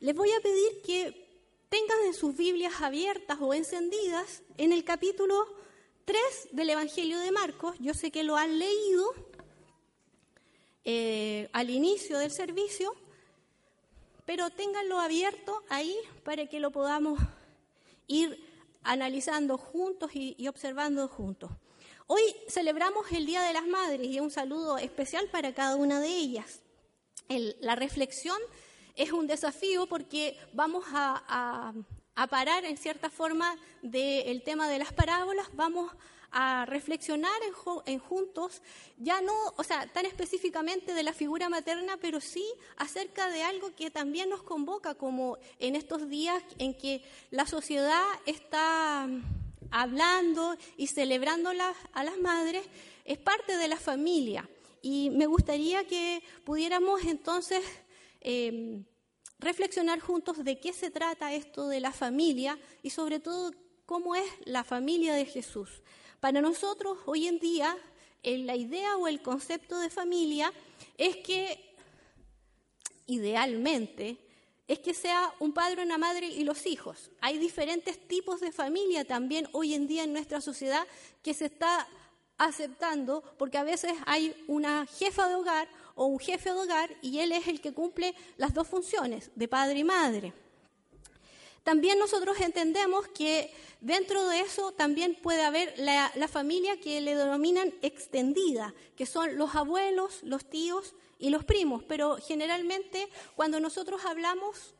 Les voy a pedir que tengan en sus Biblias abiertas o encendidas en el capítulo 3 del Evangelio de Marcos. Yo sé que lo han leído eh, al inicio del servicio, pero ténganlo abierto ahí para que lo podamos ir analizando juntos y, observando juntos. Hoy celebramos el Día de las Madres y un saludo especial para cada una de ellas. la reflexión es un desafío porque vamos a, parar en cierta forma del tema de las parábolas, vamos a reflexionar en, juntos, ya no, o sea, tan específicamente de la figura materna, pero sí acerca de algo que también nos convoca, como en estos días en que la sociedad está hablando y celebrando a las madres, es parte de la familia. Y me gustaría que pudiéramos entonces Em, reflexionar juntos de qué se trata esto de la familia y sobre todo cómo es la familia de Jesús. Para nosotros hoy en día la idea o el concepto de familia es que idealmente es que sea un padre, una madre y los hijos. Hay diferentes tipos de familia también hoy en día en nuestra sociedad que se está aceptando porque a veces hay una jefa de hogar o un jefe de hogar y él es el que cumple las dos funciones, de padre y madre. También nosotros entendemos que dentro de eso también puede haber la, familia que le denominan extendida, que son los abuelos, los tíos y los primos, pero generalmente cuando nosotros hablamos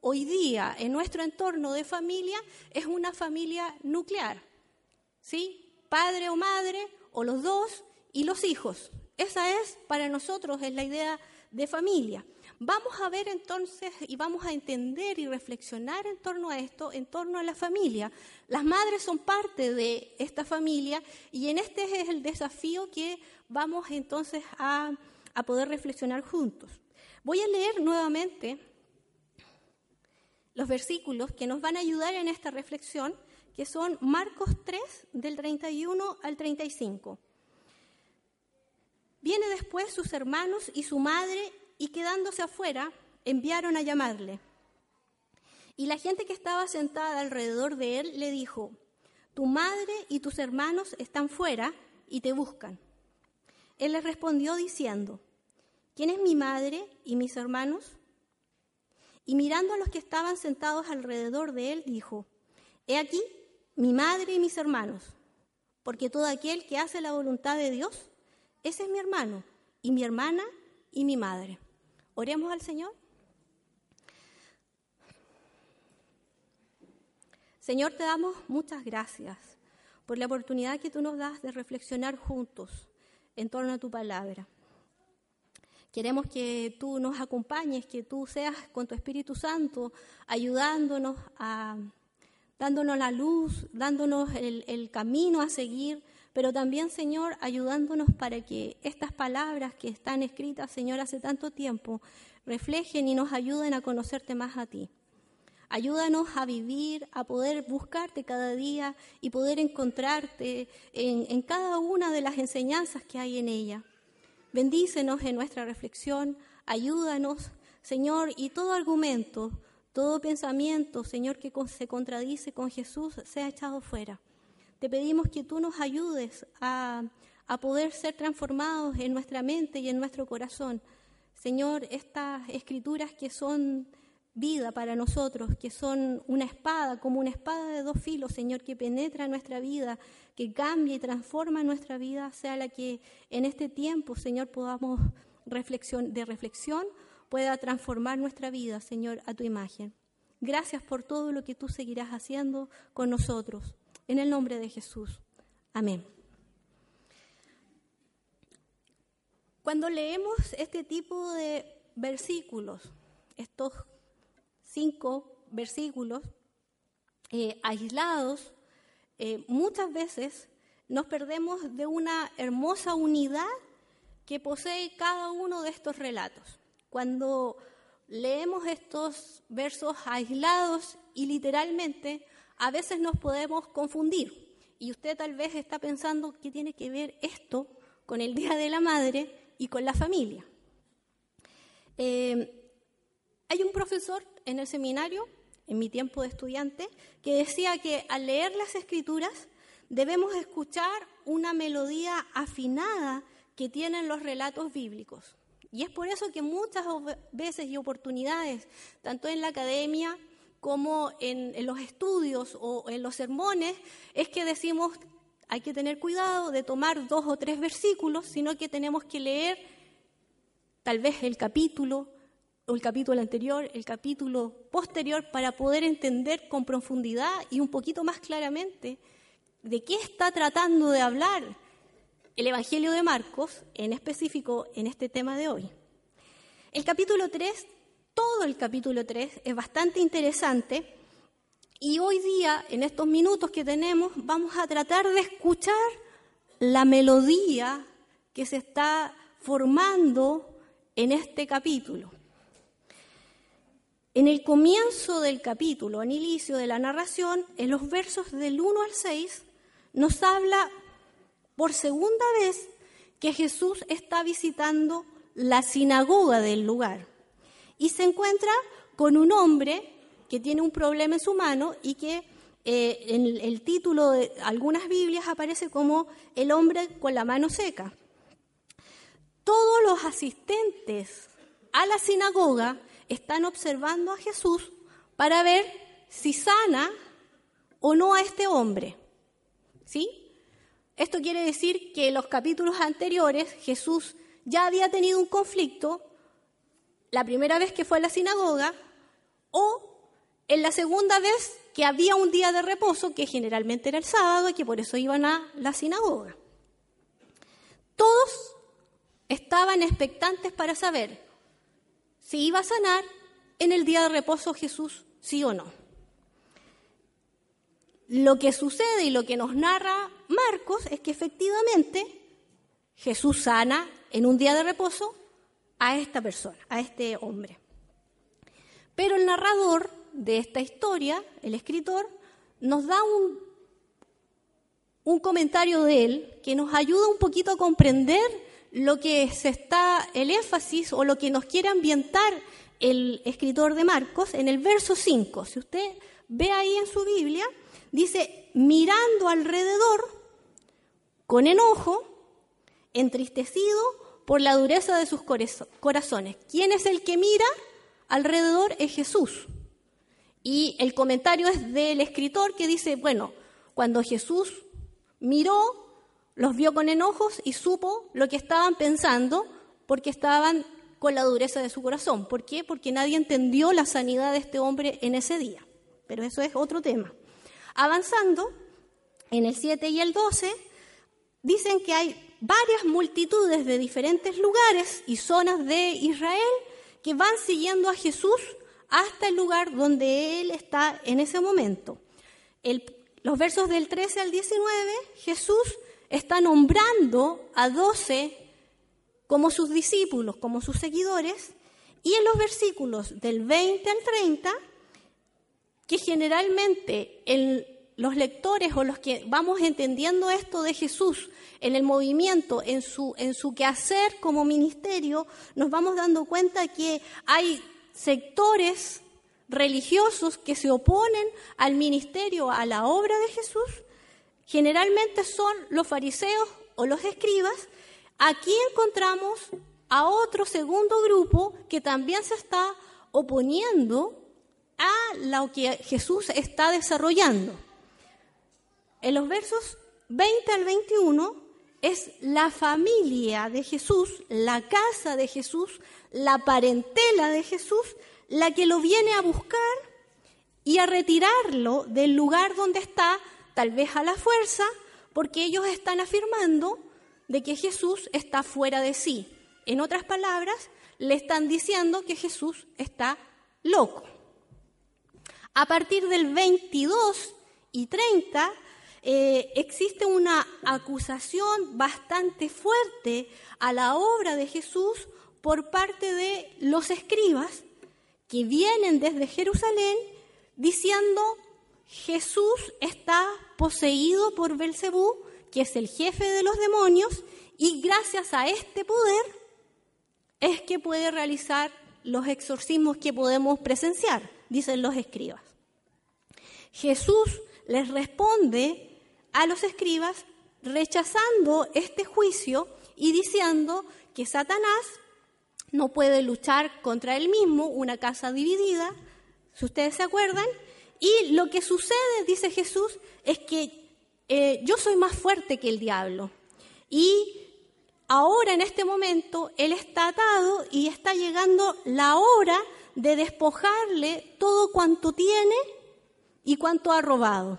hoy día en nuestro entorno de familia es una familia nuclear, ¿sí? Padre o madre o los dos y los hijos. Esa es para nosotros es la idea de familia. Vamos a ver entonces y vamos a entender y reflexionar en torno a esto, en torno a la familia. Las madres son parte de esta familia y en este es el desafío que vamos entonces a, a poder reflexionar juntos. Voy a leer nuevamente los versículos que nos van a ayudar en esta reflexión, que son Marcos 3 del 31 al 35. Viene después sus hermanos y su madre y quedándose afuera enviaron a llamarle. Y la gente que estaba sentada alrededor de él le dijo, tu madre y tus hermanos están fuera y te buscan. Él les respondió diciendo, ¿quién es mi madre y mis hermanos? Y mirando a los que estaban sentados alrededor de él, dijo, He aquí mi madre y mis hermanos, porque todo aquel que hace la voluntad de Dios, ese es mi hermano y mi hermana y mi madre. Oremos al Señor. Señor, te damos muchas gracias por la oportunidad que tú nos das de reflexionar juntos en torno a tu palabra. Queremos que tú nos acompañes, que tú seas con tu Espíritu Santo ayudándonos a dándonos la luz, dándonos el, el camino a seguir pero también, Señor, ayudándonos para que estas palabras que están escritas, Señor, hace tanto tiempo, reflejen y nos ayuden a conocerte más a ti. Ayúdanos a vivir, a poder buscarte cada día y poder encontrarte en, en cada una de las enseñanzas que hay en ella. Bendícenos en nuestra reflexión, ayúdanos, Señor, y todo argumento, todo pensamiento, Señor, que se contradice con Jesús, sea echado fuera. Te pedimos que tú nos ayudes a, poder ser transformados en nuestra mente y en nuestro corazón. Señor, estas escrituras que son vida para nosotros, que son una espada, como una espada de dos filos, Señor, que penetra nuestra vida, que cambia y transforma nuestra vida, sea la que en este tiempo, Señor, podamos reflexión, de reflexión, pueda transformar nuestra vida, Señor, a tu imagen. Gracias por todo lo que tú seguirás haciendo con nosotros. En el nombre de Jesús. Amén. Cuando leemos este tipo de versículos, estos cinco versículos eh, aislados, eh, muchas veces nos perdemos de una hermosa unidad que posee cada uno de estos relatos. Cuando leemos estos versos aislados y literalmente, a veces nos podemos confundir. Y usted tal vez está pensando qué tiene que ver esto con el Día de la Madre y con la familia. Eh, hay un profesor en el seminario, en mi tiempo de estudiante, que decía que al leer las escrituras debemos escuchar una melodía afinada que tienen los relatos bíblicos. Y es por eso que muchas veces y oportunidades, tanto en la academia como en, los estudios o en los sermones, es que decimos hay que tener cuidado de tomar dos o tres versículos, sino que tenemos que leer tal vez el capítulo o el capítulo anterior, el capítulo posterior, para poder entender con profundidad y un poquito más claramente de qué está tratando de hablar el Evangelio de Marcos, en específico en este tema de hoy. El capítulo 3, todo el capítulo 3 es bastante interesante y hoy día, en estos minutos que tenemos, vamos a tratar de escuchar la melodía que se está formando en este capítulo. En el comienzo del capítulo, en el inicio de la narración, en los versos del 1 al 6, nos habla por segunda vez que Jesús está visitando la sinagoga del lugar y se encuentra con un hombre que tiene un problema en su mano y que eh, en el título de algunas Biblias aparece como el hombre con la mano seca. Todos los asistentes a la sinagoga están observando a Jesús para ver si sana o no a este hombre. ¿Sí? Esto quiere decir que en los capítulos anteriores Jesús ya había tenido un conflicto la primera vez que fue a la sinagoga o en la segunda vez que había un día de reposo, que generalmente era el sábado y que por eso iban a la sinagoga. Todos estaban expectantes para saber si iba a sanar en el día de reposo Jesús, sí o no. Lo que sucede y lo que nos narra Marcos es que efectivamente Jesús sana en un día de reposo a esta persona, a este hombre. Pero el narrador de esta historia, el escritor, nos da un, un comentario de él que nos ayuda un poquito a comprender lo que se está, el énfasis o lo que nos quiere ambientar el escritor de Marcos en el verso 5. Si usted ve ahí en su Biblia, dice, mirando alrededor con enojo, entristecido por la dureza de sus corazones. ¿Quién es el que mira alrededor? Es Jesús. Y el comentario es del escritor que dice, bueno, cuando Jesús miró, los vio con enojos y supo lo que estaban pensando porque estaban con la dureza de su corazón. ¿Por qué? Porque nadie entendió la sanidad de este hombre en ese día. Pero eso es otro tema. Avanzando, en el 7 y el 12, dicen que hay varias multitudes de diferentes lugares y zonas de Israel que van siguiendo a Jesús hasta el lugar donde Él está en ese momento. los versos del 13 al 19, Jesús está nombrando a 12 como sus discípulos, como sus seguidores, y en los versículos del 20 al 30 que generalmente los lectores o los que vamos entendiendo esto de Jesús en el movimiento, en su, en su quehacer como ministerio, nos vamos dando cuenta que hay sectores religiosos que se oponen al ministerio, a la obra de Jesús, generalmente son los fariseos o los escribas. Aquí encontramos a otro segundo grupo que también se está oponiendo a lo que Jesús está desarrollando. En los versos 20 al 21 es la familia de Jesús, la casa de Jesús, la parentela de Jesús, la que lo viene a buscar y a retirarlo del lugar donde está, tal vez a la fuerza, porque ellos están afirmando de que Jesús está fuera de sí. En otras palabras, le están diciendo que Jesús está loco. A partir del 22 y 30 eh, existe una acusación bastante fuerte a la obra de Jesús por parte de los escribas que vienen desde Jerusalén diciendo Jesús está poseído por Belcebú, que es el jefe de los demonios, y gracias a este poder es que puede realizar los exorcismos que podemos presenciar, dicen los escribas. Jesús les responde a los escribas rechazando este juicio y diciendo que Satanás no puede luchar contra él mismo, una casa dividida, si ustedes se acuerdan, y lo que sucede, dice Jesús, es que eh, yo soy más fuerte que el diablo. Y ahora, en este momento, él está atado y está llegando la hora de despojarle todo cuanto tiene y cuanto ha robado.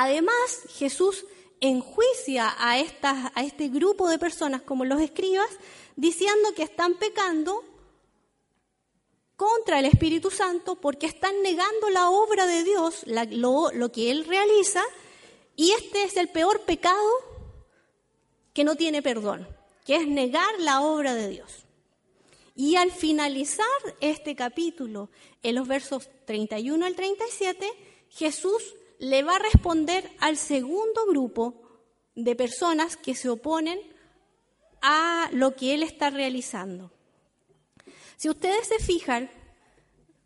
Además, Jesús enjuicia a, a este grupo de personas como los escribas, diciendo que están pecando contra el Espíritu Santo porque están negando la obra de Dios, lo, lo que Él realiza, y este es el peor pecado que no tiene perdón, que es negar la obra de Dios. Y al finalizar este capítulo, en los versos 31 al 37, Jesús le va a responder al segundo grupo de personas que se oponen a lo que él está realizando. Si ustedes se fijan,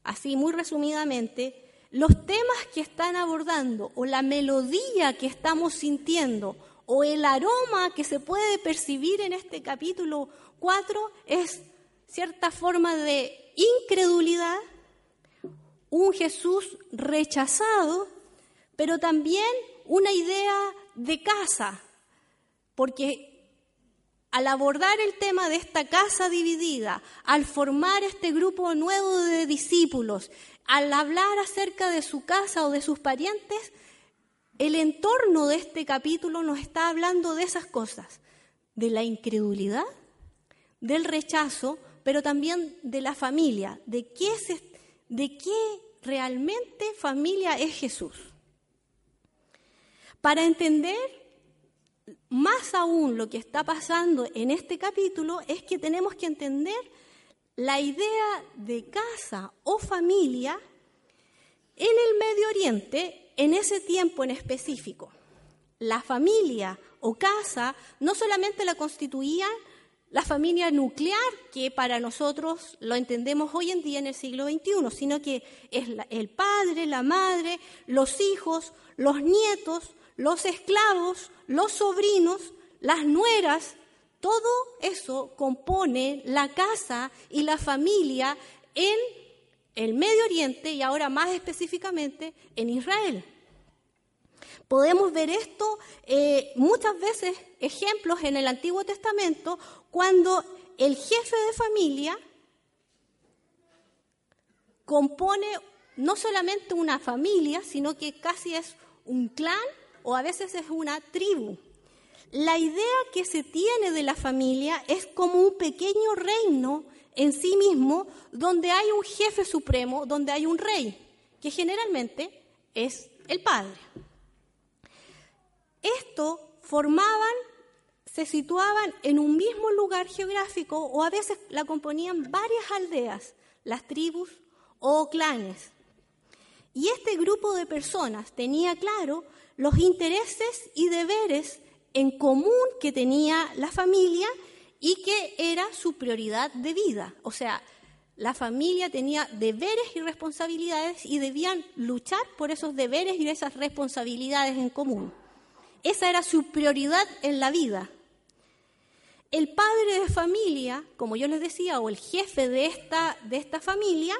así muy resumidamente, los temas que están abordando o la melodía que estamos sintiendo o el aroma que se puede percibir en este capítulo 4 es cierta forma de incredulidad, un Jesús rechazado pero también una idea de casa, porque al abordar el tema de esta casa dividida, al formar este grupo nuevo de discípulos, al hablar acerca de su casa o de sus parientes, el entorno de este capítulo nos está hablando de esas cosas, de la incredulidad, del rechazo, pero también de la familia, de qué, de qué realmente familia es Jesús. Para entender más aún lo que está pasando en este capítulo es que tenemos que entender la idea de casa o familia en el Medio Oriente en ese tiempo en específico. La familia o casa no solamente la constituía la familia nuclear, que para nosotros lo entendemos hoy en día en el siglo XXI, sino que es el padre, la madre, los hijos, los nietos, los esclavos, los sobrinos, las nueras, todo eso compone la casa y la familia en el Medio Oriente y ahora más específicamente en Israel. Podemos ver esto eh, muchas veces, ejemplos en el Antiguo Testamento, cuando el jefe de familia compone no solamente una familia, sino que casi es un clan o a veces es una tribu. La idea que se tiene de la familia es como un pequeño reino en sí mismo donde hay un jefe supremo, donde hay un rey, que generalmente es el padre. Esto formaban, se situaban en un mismo lugar geográfico o a veces la componían varias aldeas, las tribus o clanes. Y este grupo de personas tenía claro los intereses y deberes en común que tenía la familia y que era su prioridad de vida. O sea, la familia tenía deberes y responsabilidades y debían luchar por esos deberes y esas responsabilidades en común. Esa era su prioridad en la vida. El padre de familia, como yo les decía, o el jefe de esta, de esta familia,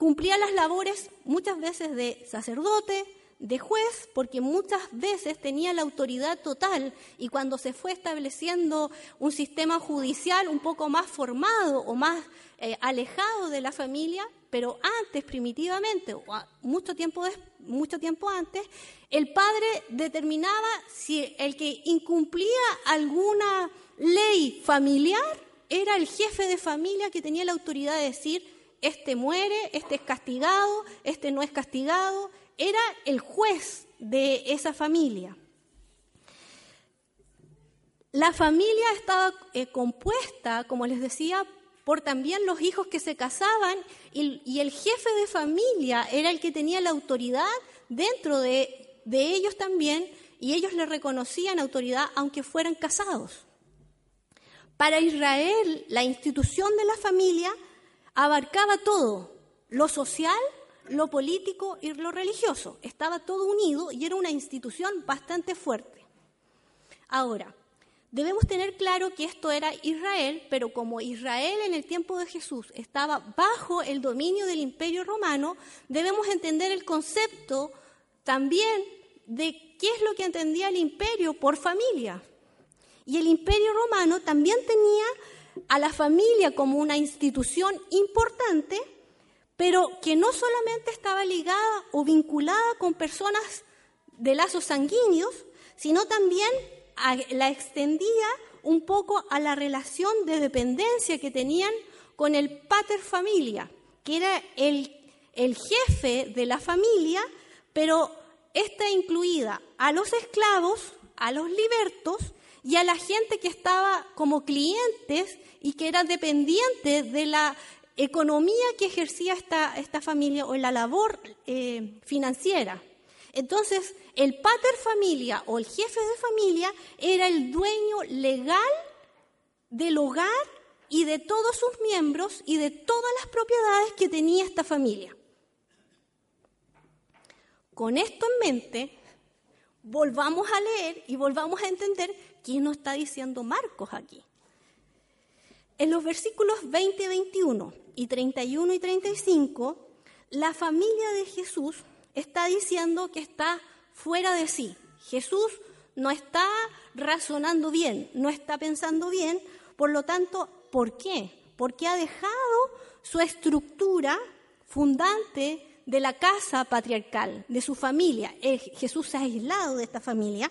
cumplía las labores muchas veces de sacerdote, de juez porque muchas veces tenía la autoridad total. Y cuando se fue estableciendo un sistema judicial un poco más formado o más eh, alejado de la familia, pero antes, primitivamente, o mucho tiempo, mucho tiempo antes, el padre determinaba si el que incumplía alguna ley familiar era el jefe de familia que tenía la autoridad de decir este muere, este es castigado, este no es castigado. Era el juez de esa familia. La familia estaba eh, compuesta, como les decía, por también los hijos que se casaban y, el jefe de familia era el que tenía la autoridad dentro de, de ellos también y ellos le reconocían autoridad aunque fueran casados. Para Israel, la institución de la familia abarcaba todo, lo social, lo político y lo religioso. Estaba todo unido y era una institución bastante fuerte. Ahora, Debemos tener claro que esto era Israel, pero como Israel en el tiempo de Jesús estaba bajo el dominio del imperio romano, debemos entender el concepto también de qué es lo que entendía el imperio por familia. Y el imperio romano también tenía a la familia como una institución importante, pero que no solamente estaba ligada o vinculada con personas de lazos sanguíneos, sino también la extendía un poco a la relación de dependencia que tenían con el pater familia, que era el, el jefe de la familia, pero esta incluida a los esclavos, a los libertos y a la gente que estaba como clientes y que era dependiente de la economía que ejercía esta, esta familia o la labor eh, financiera. Entonces, el pater familia o el jefe de familia era el dueño legal del hogar y de todos sus miembros y de todas las propiedades que tenía esta familia. Con esto en mente, volvamos a leer y volvamos a entender qué nos está diciendo Marcos aquí. En los versículos 20, 21 y 31 y 35, la familia de Jesús está diciendo que está fuera de sí. Jesús no está razonando bien, no está pensando bien, por lo tanto, ¿por qué? Porque ha dejado su estructura fundante de la casa patriarcal, de su familia. Jesús se ha aislado de esta familia,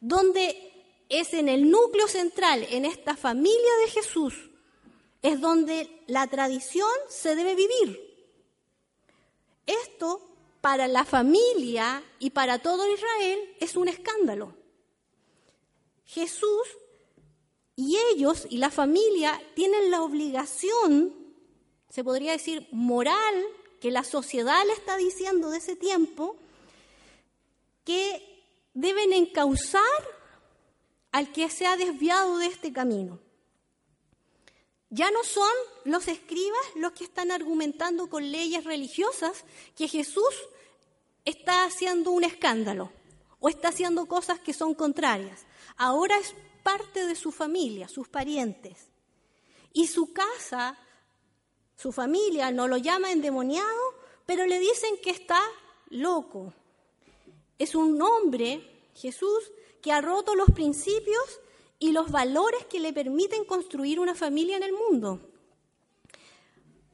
donde es en el núcleo central, en esta familia de Jesús, es donde la tradición se debe vivir. Esto para la familia y para todo Israel es un escándalo. Jesús y ellos y la familia tienen la obligación, se podría decir moral, que la sociedad le está diciendo de ese tiempo, que deben encauzar al que se ha desviado de este camino. Ya no son los escribas los que están argumentando con leyes religiosas que Jesús está haciendo un escándalo o está haciendo cosas que son contrarias. Ahora es parte de su familia, sus parientes. Y su casa, su familia no lo llama endemoniado, pero le dicen que está loco. Es un hombre, Jesús, que ha roto los principios y los valores que le permiten construir una familia en el mundo.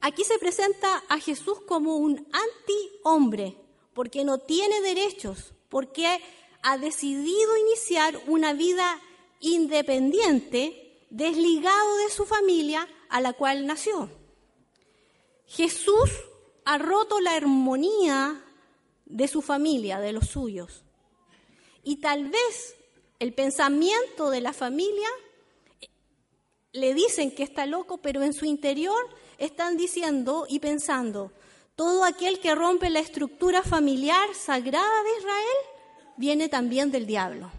Aquí se presenta a Jesús como un anti-hombre, porque no tiene derechos, porque ha decidido iniciar una vida independiente, desligado de su familia a la cual nació. Jesús ha roto la armonía de su familia, de los suyos. Y tal vez el pensamiento de la familia le dicen que está loco, pero en su interior están diciendo y pensando, todo aquel que rompe la estructura familiar sagrada de Israel viene también del diablo.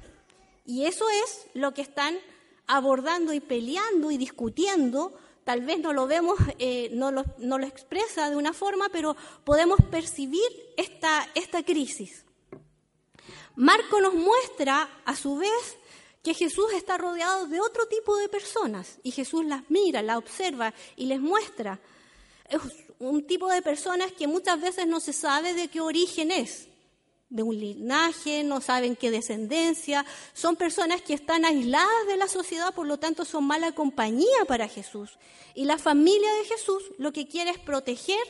Y eso es lo que están abordando y peleando y discutiendo. Tal vez no lo vemos, eh, no, lo, expresa de una forma, pero podemos percibir esta, esta crisis. Marco nos muestra, a su vez, que Jesús está rodeado de otro tipo de personas y Jesús las mira, las observa y les muestra un tipo de personas que muchas veces no se sabe de qué origen es, de un linaje, no saben qué descendencia, son personas que están aisladas de la sociedad, por lo tanto son mala compañía para Jesús. Y la familia de Jesús lo que quiere es proteger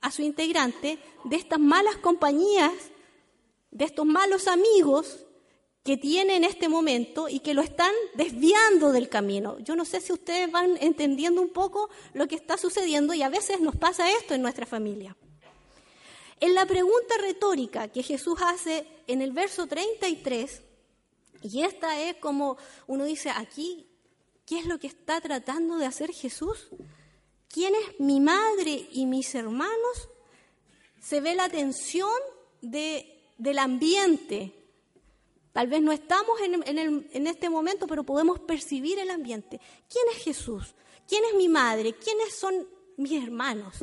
a su integrante de estas malas compañías, de estos malos amigos que tiene en este momento y que lo están desviando del camino. Yo no sé si ustedes van entendiendo un poco lo que está sucediendo y a veces nos pasa esto en nuestra familia. En la pregunta retórica que Jesús hace en el verso 33, y esta es como uno dice aquí, ¿qué es lo que está tratando de hacer Jesús? ¿Quién es mi madre y mis hermanos? Se ve la tensión de, del ambiente, Tal vez no estamos en, este momento, pero podemos percibir el ambiente. ¿Quién es Jesús? ¿Quién es mi madre? ¿Quiénes son mis hermanos?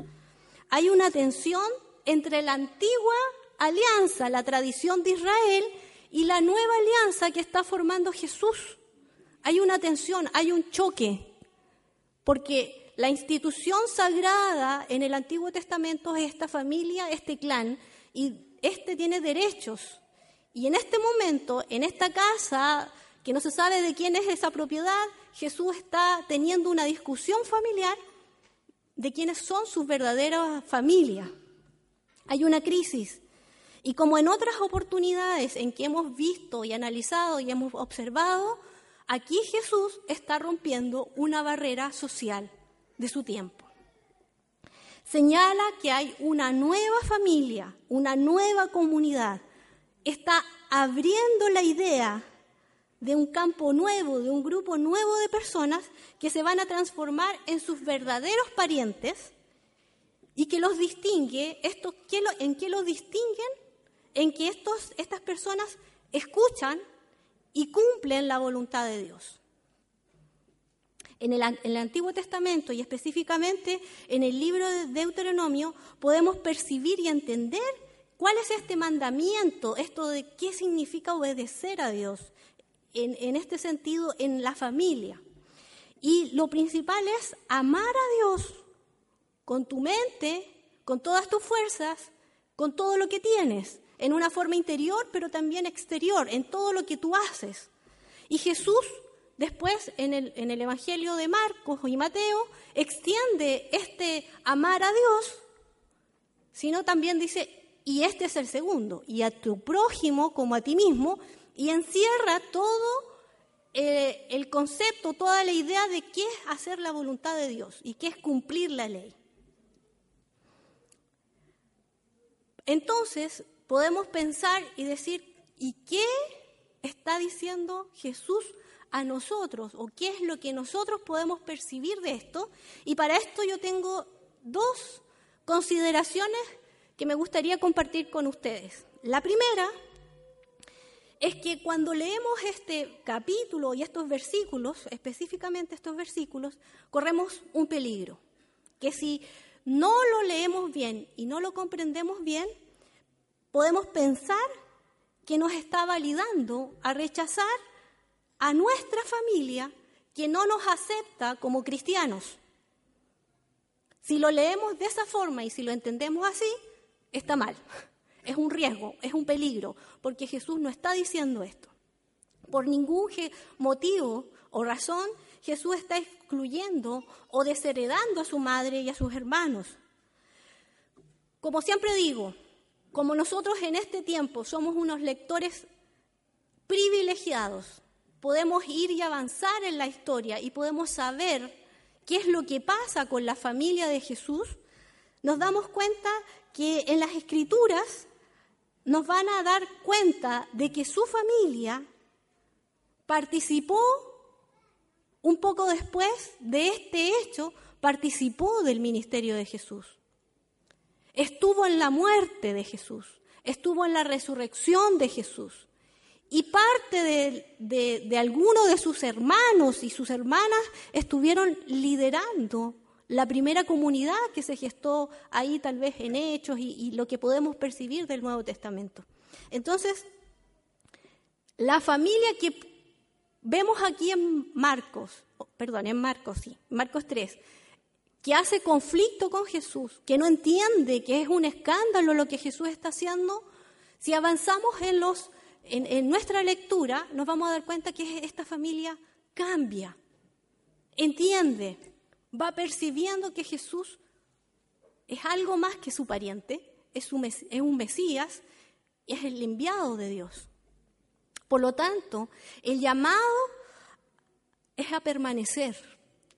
Hay una tensión entre la antigua alianza, la tradición de Israel, y la nueva alianza que está formando Jesús. Hay una tensión, hay un choque, porque la institución sagrada en el Antiguo Testamento es esta familia, este clan, y este tiene derechos y en este momento, en esta casa, que no se sabe de quién es esa propiedad, Jesús está teniendo una discusión familiar de quiénes son sus verdaderas familias. Hay una crisis. Y como en otras oportunidades en que hemos visto y analizado y hemos observado, aquí Jesús está rompiendo una barrera social de su tiempo. Señala que hay una nueva familia, una nueva comunidad, está abriendo la idea de un campo nuevo, de un grupo nuevo de personas que se van a transformar en sus verdaderos parientes y que los distingue, esto, ¿en qué los distinguen? En que estos, estas personas escuchan y cumplen la voluntad de Dios. En el, en Antiguo Testamento y específicamente en el libro de Deuteronomio podemos percibir y entender ¿Cuál es este mandamiento? Esto de qué significa obedecer a Dios en, este sentido en la familia. Y lo principal es amar a Dios con tu mente, con todas tus fuerzas, con todo lo que tienes, en una forma interior, pero también exterior, en todo lo que tú haces. Y Jesús, después, en el, Evangelio de Marcos y Mateo, extiende este amar a Dios, sino también dice, y este es el segundo, y a tu prójimo como a ti mismo, y encierra todo eh, el concepto, toda la idea de qué es hacer la voluntad de Dios y qué es cumplir la ley. Entonces, podemos pensar y decir, ¿y qué está diciendo Jesús a nosotros? ¿O qué es lo que nosotros podemos percibir de esto? Y para esto yo tengo dos consideraciones que me gustaría compartir con ustedes. La primera es que cuando leemos este capítulo y estos versículos, específicamente estos versículos, corremos un peligro, que si no lo leemos bien y no lo comprendemos bien, podemos pensar que nos está validando a rechazar a nuestra familia que no nos acepta como cristianos. Si lo leemos de esa forma y si lo entendemos así, está mal. Es un riesgo, es un peligro, porque Jesús no está diciendo esto. Por ningún motivo o razón Jesús está excluyendo o desheredando a su madre y a sus hermanos. Como siempre digo, como nosotros en este tiempo somos unos lectores privilegiados, podemos ir y avanzar en la historia y podemos saber qué es lo que pasa con la familia de Jesús, nos damos cuenta que en las escrituras nos van a dar cuenta de que su familia participó un poco después de este hecho, participó del ministerio de Jesús. Estuvo en la muerte de Jesús, estuvo en la resurrección de Jesús. Y parte de, de, de algunos de sus hermanos y sus hermanas estuvieron liderando la primera comunidad que se gestó ahí tal vez en hechos y, lo que podemos percibir del Nuevo Testamento. Entonces, la familia que vemos aquí en Marcos, perdón, en Marcos, sí, Marcos 3, que hace conflicto con Jesús, que no entiende que es un escándalo lo que Jesús está haciendo, si avanzamos en, los, en nuestra lectura, nos vamos a dar cuenta que esta familia cambia, entiende, va percibiendo que Jesús es algo más que su pariente, es un, Mesías, es el enviado de Dios. Por lo tanto, el llamado es a permanecer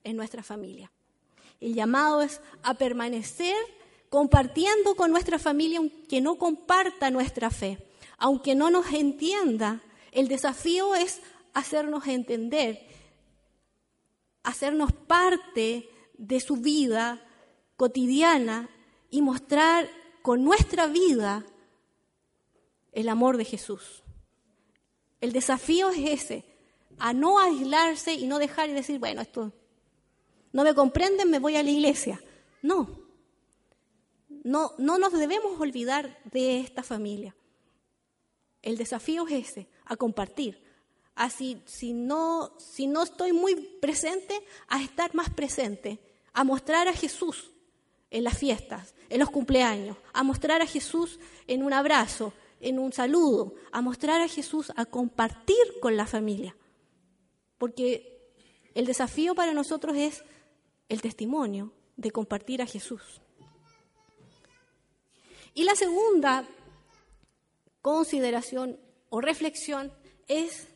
en nuestra familia. El llamado es a permanecer compartiendo con nuestra familia aunque no comparta nuestra fe, aunque no nos entienda. El desafío es hacernos entender, hacernos parte de su vida cotidiana y mostrar con nuestra vida el amor de Jesús. El desafío es ese, a no aislarse y no dejar y decir, bueno, esto no me comprenden, me voy a la iglesia. No, no, no nos debemos olvidar de esta familia. El desafío es ese, a compartir. Así, si no, si no estoy muy presente, a estar más presente, a mostrar a Jesús en las fiestas, en los cumpleaños, a mostrar a Jesús en un abrazo, en un saludo, a mostrar a Jesús, a compartir con la familia. Porque el desafío para nosotros es el testimonio de compartir a Jesús. Y la segunda consideración o reflexión es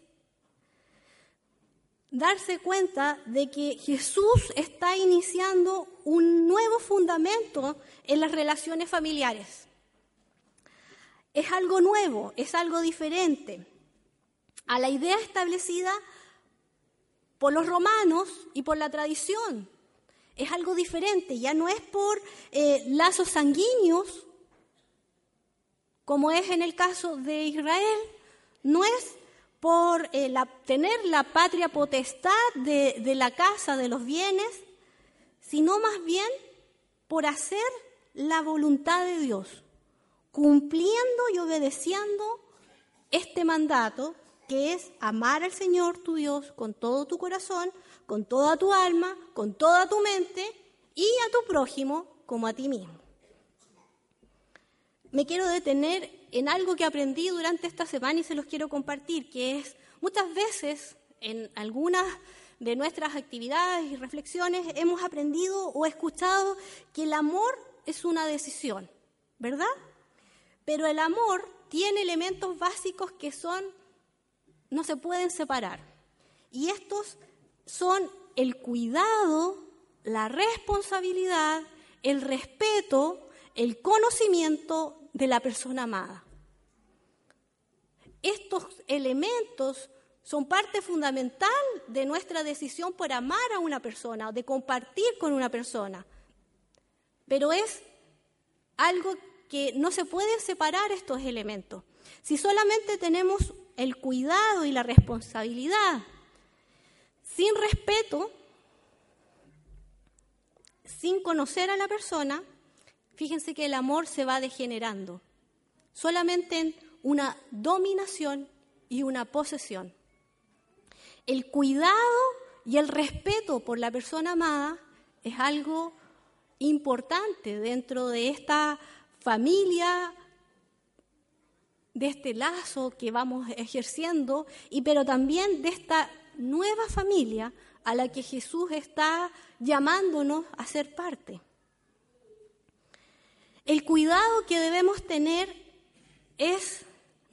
darse cuenta de que Jesús está iniciando un nuevo fundamento en las relaciones familiares. Es algo nuevo, es algo diferente a la idea establecida por los romanos y por la tradición. Es algo diferente, ya no es por eh, lazos sanguíneos, como es en el caso de Israel, no es por eh, tener la patria potestad de, la casa, de los bienes, sino más bien por hacer la voluntad de Dios, cumpliendo y obedeciendo este mandato que es amar al Señor tu Dios con todo tu corazón, con toda tu alma, con toda tu mente y a tu prójimo como a ti mismo. Me quiero detener en algo que aprendí durante esta semana y se los quiero compartir, que es muchas veces en algunas de nuestras actividades y reflexiones hemos aprendido o escuchado que el amor es una decisión, ¿verdad? Pero el amor tiene elementos básicos que son, no se pueden separar. Y estos son el cuidado, la responsabilidad, el respeto, el conocimiento de la persona amada. Estos elementos son parte fundamental de nuestra decisión por amar a una persona o de compartir con una persona. Pero es algo que no se puede separar estos elementos. Si solamente tenemos el cuidado y la responsabilidad sin respeto, sin conocer a la persona, fíjense que el amor se va degenerando. Solamente en una dominación y una posesión. El cuidado y el respeto por la persona amada es algo importante dentro de esta familia, de este lazo que vamos ejerciendo, y pero también de esta nueva familia a la que Jesús está llamándonos a ser parte. El cuidado que debemos tener es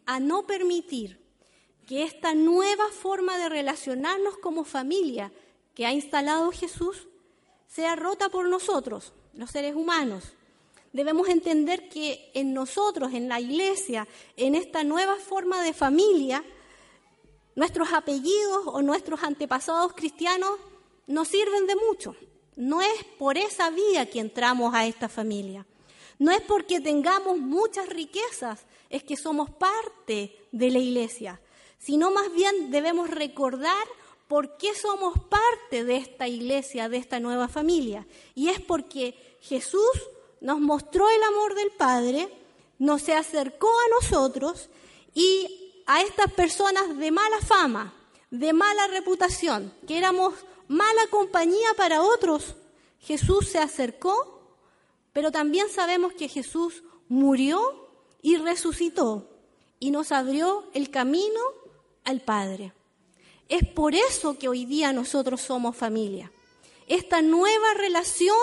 a no permitir que esta nueva forma de relacionarnos como familia que ha instalado Jesús sea rota por nosotros, los seres humanos. Debemos entender que en nosotros, en la iglesia, en esta nueva forma de familia, nuestros apellidos o nuestros antepasados cristianos nos sirven de mucho. No es por esa vía que entramos a esta familia. No es porque tengamos muchas riquezas, es que somos parte de la iglesia, sino más bien debemos recordar por qué somos parte de esta iglesia, de esta nueva familia. Y es porque Jesús nos mostró el amor del Padre, nos se acercó a nosotros y a estas personas de mala fama, de mala reputación, que éramos mala compañía para otros, Jesús se acercó pero también sabemos que Jesús murió y resucitó y nos abrió el camino al Padre. Es por eso que hoy día nosotros somos familia. Esta nueva relación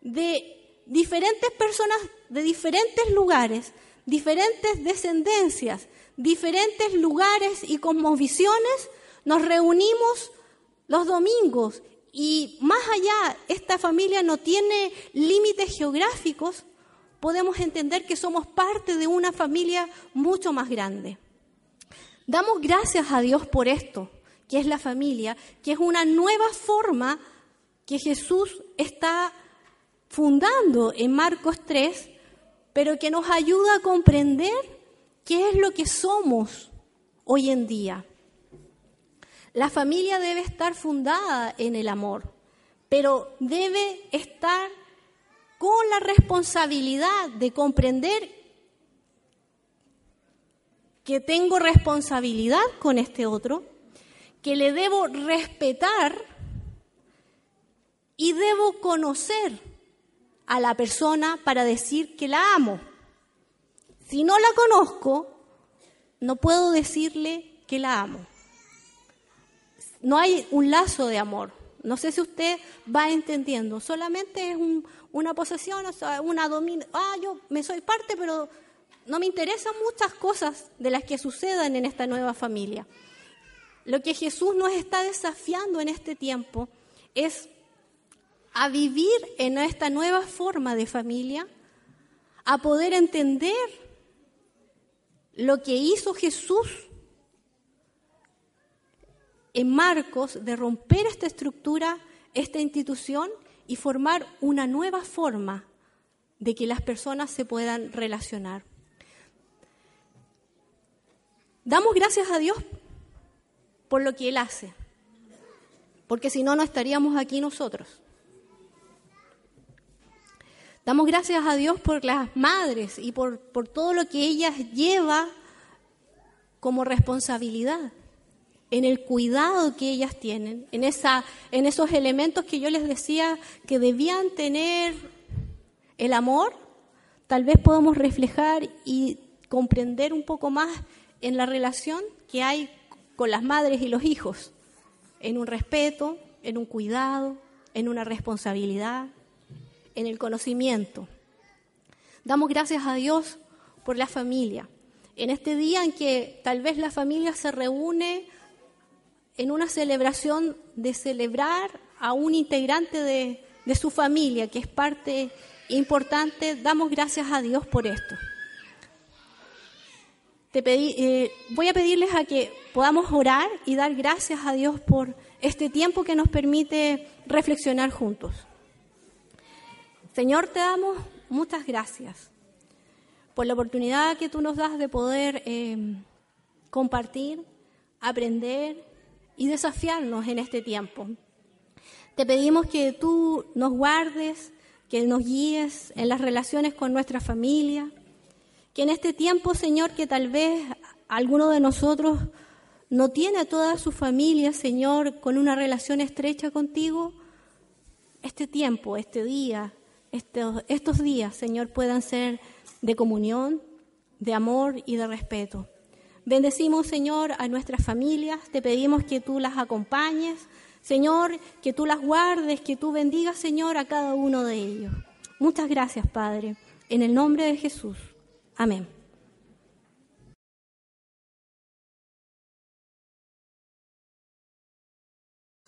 de diferentes personas de diferentes lugares, diferentes descendencias, diferentes lugares y cosmovisiones, nos reunimos los domingos y más allá, esta familia no tiene límites geográficos, podemos entender que somos parte de una familia mucho más grande. Damos gracias a Dios por esto, que es la familia, que es una nueva forma que Jesús está fundando en Marcos 3, pero que nos ayuda a comprender qué es lo que somos hoy en día. La familia debe estar fundada en el amor, pero debe estar con la responsabilidad de comprender que tengo responsabilidad con este otro, que le debo respetar y debo conocer a la persona para decir que la amo. Si no la conozco, no puedo decirle que la amo. No hay un lazo de amor. No sé si usted va entendiendo. Solamente es una posesión, una domina. Ah, yo me soy parte, pero no me interesan muchas cosas de las que sucedan en esta nueva familia. Lo que Jesús nos está desafiando en este tiempo es a vivir en esta nueva forma de familia, a poder entender lo que hizo Jesús en Marcos de romper esta estructura, esta institución y formar una nueva forma de que las personas se puedan relacionar. Damos gracias a Dios por lo que Él hace, porque si no, no estaríamos aquí nosotros. Damos gracias a Dios por las madres y por, por todo lo que ellas lleva como responsabilidad en el cuidado que ellas tienen, en, esa, en esos elementos que yo les decía que debían tener el amor, tal vez podemos reflejar y comprender un poco más en la relación que hay con las madres y los hijos, en un respeto, en un cuidado, en una responsabilidad, en el conocimiento. Damos gracias a Dios por la familia. En este día en que tal vez la familia se reúne en una celebración de celebrar a un integrante de, su familia, que es parte importante, damos gracias a Dios por esto. Te eh, voy a pedirles a que podamos orar y dar gracias a Dios por este tiempo que nos permite reflexionar juntos. Señor, te damos muchas gracias por la oportunidad que tú nos das de poder eh, compartir, aprender y desafiarnos en este tiempo. Te pedimos que tú nos guardes, que nos guíes en las relaciones con nuestra familia, que en este tiempo, Señor, que tal vez alguno de nosotros no tiene a toda su familia, Señor, con una relación estrecha contigo, este tiempo, este día, estos, estos días, Señor, puedan ser de comunión, de amor y de respeto. Bendecimos, Señor, a nuestras familias, te pedimos que tú las acompañes, Señor, que tú las guardes, que tú bendigas, Señor, a cada uno de ellos. Muchas gracias, Padre, en el nombre de Jesús. Amén.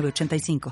85